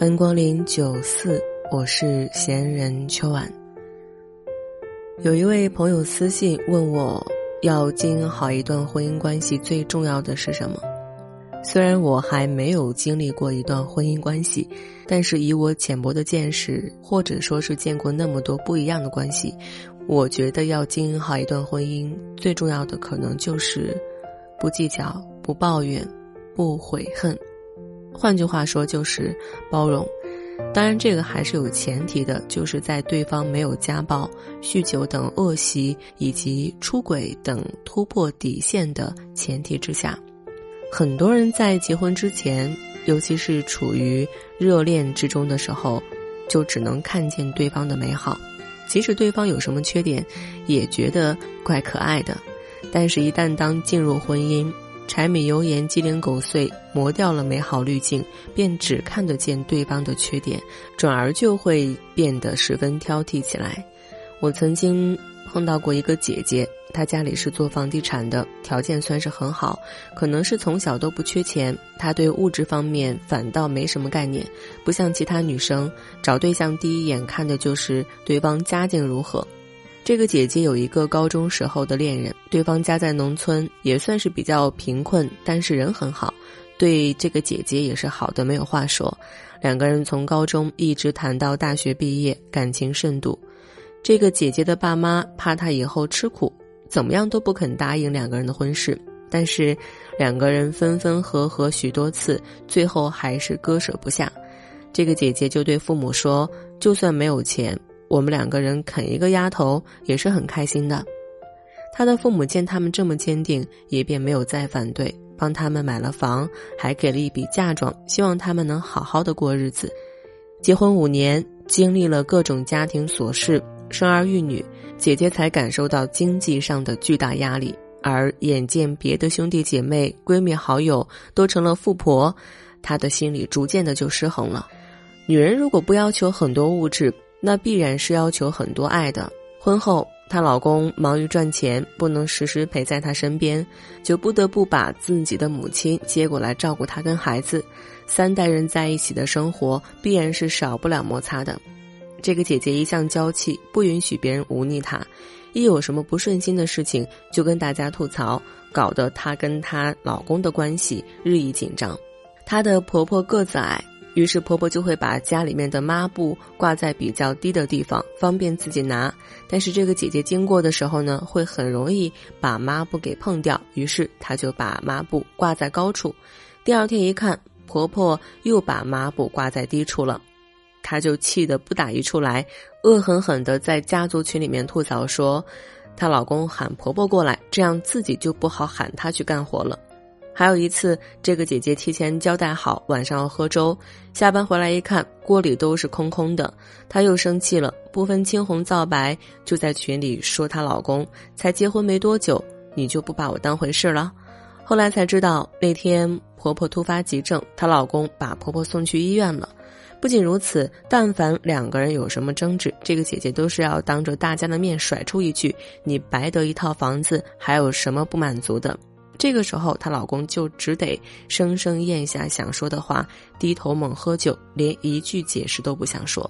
欢迎光临九四，我是闲人秋晚。有一位朋友私信问我，要经营好一段婚姻关系，最重要的是什么？虽然我还没有经历过一段婚姻关系，但是以我浅薄的见识，或者说是见过那么多不一样的关系。我觉得要经营好一段婚姻，最重要的可能就是不计较、不抱怨、不悔恨。换句话说，就是包容。当然，这个还是有前提的，就是在对方没有家暴、酗酒等恶习以及出轨等突破底线的前提之下。很多人在结婚之前，尤其是处于热恋之中的时候，就只能看见对方的美好。即使对方有什么缺点，也觉得怪可爱的。但是，一旦当进入婚姻，柴米油盐鸡零狗碎磨掉了美好滤镜，便只看得见对方的缺点，转而就会变得十分挑剔起来。我曾经。碰到过一个姐姐，她家里是做房地产的，条件算是很好，可能是从小都不缺钱。她对物质方面反倒没什么概念，不像其他女生找对象第一眼看的就是对方家境如何。这个姐姐有一个高中时候的恋人，对方家在农村，也算是比较贫困，但是人很好，对这个姐姐也是好的没有话说。两个人从高中一直谈到大学毕业，感情甚笃。这个姐姐的爸妈怕她以后吃苦，怎么样都不肯答应两个人的婚事。但是，两个人分分合合许多次，最后还是割舍不下。这个姐姐就对父母说：“就算没有钱，我们两个人啃一个丫头也是很开心的。”她的父母见他们这么坚定，也便没有再反对，帮他们买了房，还给了一笔嫁妆，希望他们能好好的过日子。结婚五年，经历了各种家庭琐事。生儿育女，姐姐才感受到经济上的巨大压力，而眼见别的兄弟姐妹、闺蜜好友都成了富婆，她的心里逐渐的就失衡了。女人如果不要求很多物质，那必然是要求很多爱的。婚后，她老公忙于赚钱，不能时时陪在她身边，就不得不把自己的母亲接过来照顾她跟孩子。三代人在一起的生活，必然是少不了摩擦的。这个姐姐一向娇气，不允许别人忤逆她。一有什么不顺心的事情，就跟大家吐槽，搞得她跟她老公的关系日益紧张。她的婆婆个子矮，于是婆婆就会把家里面的抹布挂在比较低的地方，方便自己拿。但是这个姐姐经过的时候呢，会很容易把抹布给碰掉，于是她就把抹布挂在高处。第二天一看，婆婆又把抹布挂在低处了。她就气得不打一处来，恶狠狠地在家族群里面吐槽说：“她老公喊婆婆过来，这样自己就不好喊她去干活了。”还有一次，这个姐姐提前交代好晚上要喝粥，下班回来一看锅里都是空空的，她又生气了，不分青红皂白就在群里说她老公才结婚没多久，你就不把我当回事了。后来才知道那天婆婆突发急症，她老公把婆婆送去医院了。不仅如此，但凡两个人有什么争执，这个姐姐都是要当着大家的面甩出一句：“你白得一套房子，还有什么不满足的？”这个时候，她老公就只得生生咽下想说的话，低头猛喝酒，连一句解释都不想说。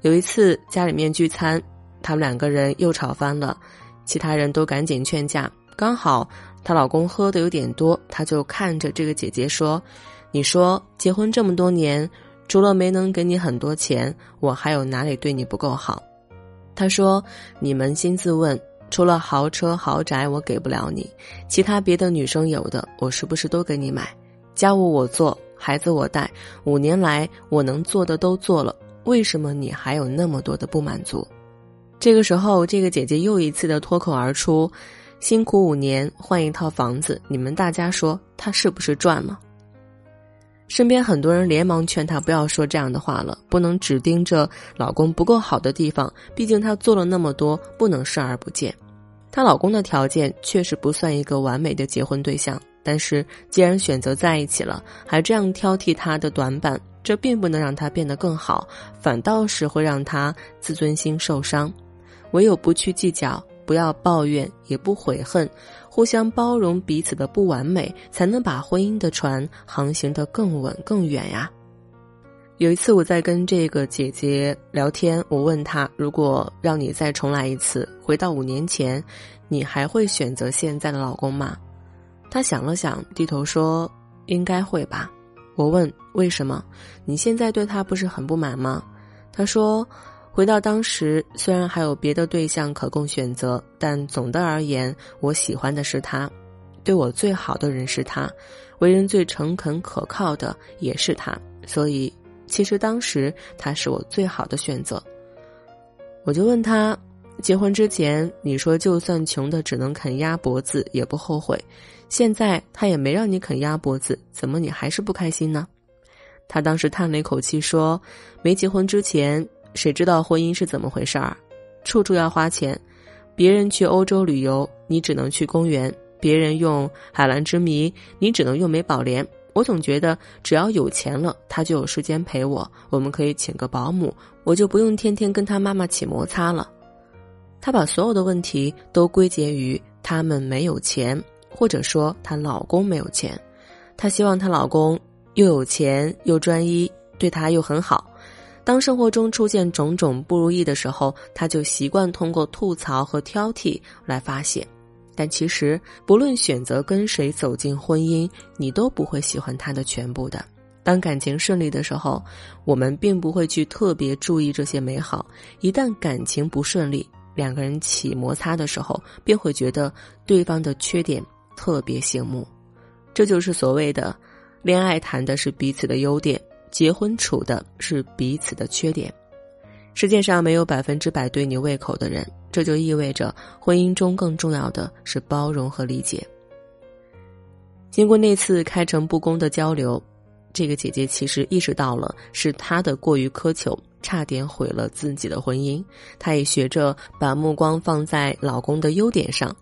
有一次家里面聚餐，他们两个人又吵翻了，其他人都赶紧劝架。刚好她老公喝的有点多，他就看着这个姐姐说：“你说结婚这么多年。”除了没能给你很多钱，我还有哪里对你不够好？他说：“你扪心自问，除了豪车豪宅我给不了你，其他别的女生有的，我是不是都给你买？家务我做，孩子我带，五年来我能做的都做了，为什么你还有那么多的不满足？”这个时候，这个姐姐又一次的脱口而出：“辛苦五年换一套房子，你们大家说她是不是赚了？”身边很多人连忙劝她不要说这样的话了，不能只盯着老公不够好的地方，毕竟她做了那么多，不能视而不见。她老公的条件确实不算一个完美的结婚对象，但是既然选择在一起了，还这样挑剔她的短板，这并不能让她变得更好，反倒是会让她自尊心受伤。唯有不去计较。不要抱怨，也不悔恨，互相包容彼此的不完美，才能把婚姻的船航行得更稳更远呀。有一次我在跟这个姐姐聊天，我问她：如果让你再重来一次，回到五年前，你还会选择现在的老公吗？她想了想，低头说：应该会吧。我问为什么？你现在对他不是很不满吗？她说。回到当时，虽然还有别的对象可供选择，但总的而言，我喜欢的是他，对我最好的人是他，为人最诚恳可靠的也是他，所以其实当时他是我最好的选择。我就问他，结婚之前你说就算穷的只能啃鸭脖子也不后悔，现在他也没让你啃鸭脖子，怎么你还是不开心呢？他当时叹了一口气说，没结婚之前。谁知道婚姻是怎么回事儿？处处要花钱，别人去欧洲旅游，你只能去公园；别人用海蓝之谜，你只能用美宝莲。我总觉得只要有钱了，他就有时间陪我，我们可以请个保姆，我就不用天天跟他妈妈起摩擦了。她把所有的问题都归结于他们没有钱，或者说她老公没有钱。她希望她老公又有钱又专一，对她又很好。当生活中出现种种不如意的时候，他就习惯通过吐槽和挑剔来发泄。但其实，不论选择跟谁走进婚姻，你都不会喜欢他的全部的。当感情顺利的时候，我们并不会去特别注意这些美好；一旦感情不顺利，两个人起摩擦的时候，便会觉得对方的缺点特别醒目。这就是所谓的，恋爱谈的是彼此的优点。结婚处的是彼此的缺点，世界上没有百分之百对你胃口的人，这就意味着婚姻中更重要的是包容和理解。经过那次开诚布公的交流，这个姐姐其实意识到了是她的过于苛求，差点毁了自己的婚姻。她也学着把目光放在老公的优点上。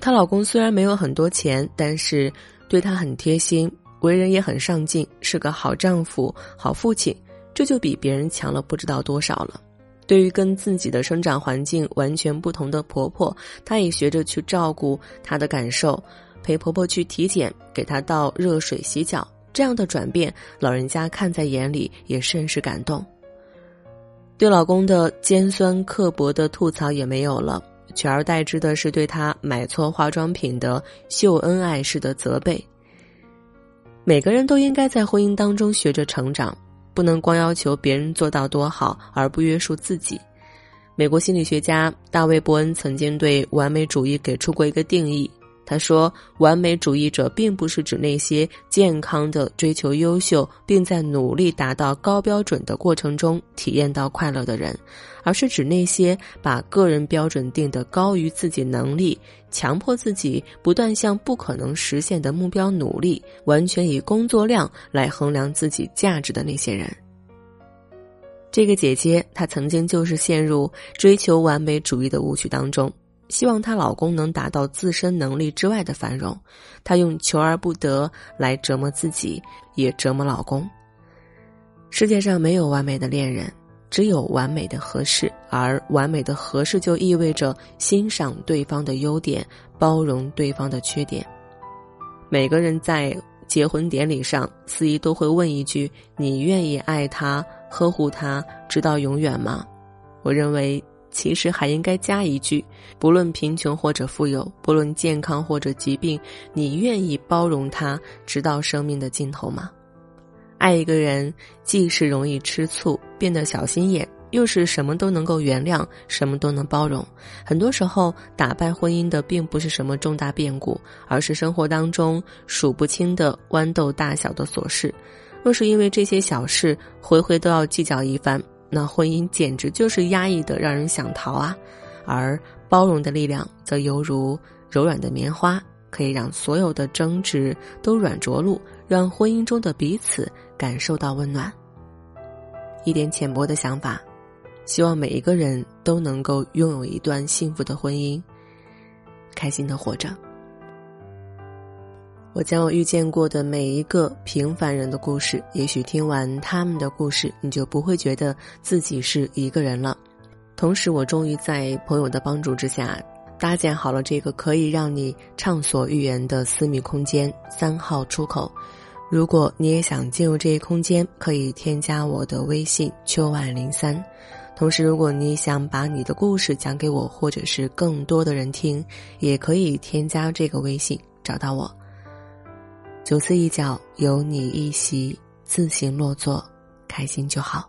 她老公虽然没有很多钱，但是对她很贴心。为人也很上进，是个好丈夫、好父亲，这就比别人强了不知道多少了。对于跟自己的生长环境完全不同的婆婆，她也学着去照顾她的感受，陪婆婆去体检，给她倒热水洗脚。这样的转变，老人家看在眼里，也甚是感动。对老公的尖酸刻薄的吐槽也没有了，取而代之的是对他买错化妆品的秀恩爱式的责备。每个人都应该在婚姻当中学着成长，不能光要求别人做到多好而不约束自己。美国心理学家大卫·伯恩曾经对完美主义给出过一个定义。他说：“完美主义者并不是指那些健康的追求优秀，并在努力达到高标准的过程中体验到快乐的人，而是指那些把个人标准定得高于自己能力，强迫自己不断向不可能实现的目标努力，完全以工作量来衡量自己价值的那些人。”这个姐姐，她曾经就是陷入追求完美主义的误区当中。希望她老公能达到自身能力之外的繁荣，她用求而不得来折磨自己，也折磨老公。世界上没有完美的恋人，只有完美的合适，而完美的合适就意味着欣赏对方的优点，包容对方的缺点。每个人在结婚典礼上，司仪都会问一句：“你愿意爱他、呵护他，直到永远吗？”我认为。其实还应该加一句：不论贫穷或者富有，不论健康或者疾病，你愿意包容他直到生命的尽头吗？爱一个人，既是容易吃醋、变得小心眼，又是什么都能够原谅、什么都能包容。很多时候，打败婚姻的并不是什么重大变故，而是生活当中数不清的豌豆大小的琐事。若是因为这些小事，回回都要计较一番。那婚姻简直就是压抑的，让人想逃啊！而包容的力量则犹如柔软的棉花，可以让所有的争执都软着陆，让婚姻中的彼此感受到温暖。一点浅薄的想法，希望每一个人都能够拥有一段幸福的婚姻，开心的活着。我将我遇见过的每一个平凡人的故事，也许听完他们的故事，你就不会觉得自己是一个人了。同时，我终于在朋友的帮助之下，搭建好了这个可以让你畅所欲言的私密空间——三号出口。如果你也想进入这一空间，可以添加我的微信“秋晚零三”。同时，如果你想把你的故事讲给我，或者是更多的人听，也可以添加这个微信找到我。九次一角，有你一席，自行落座，开心就好。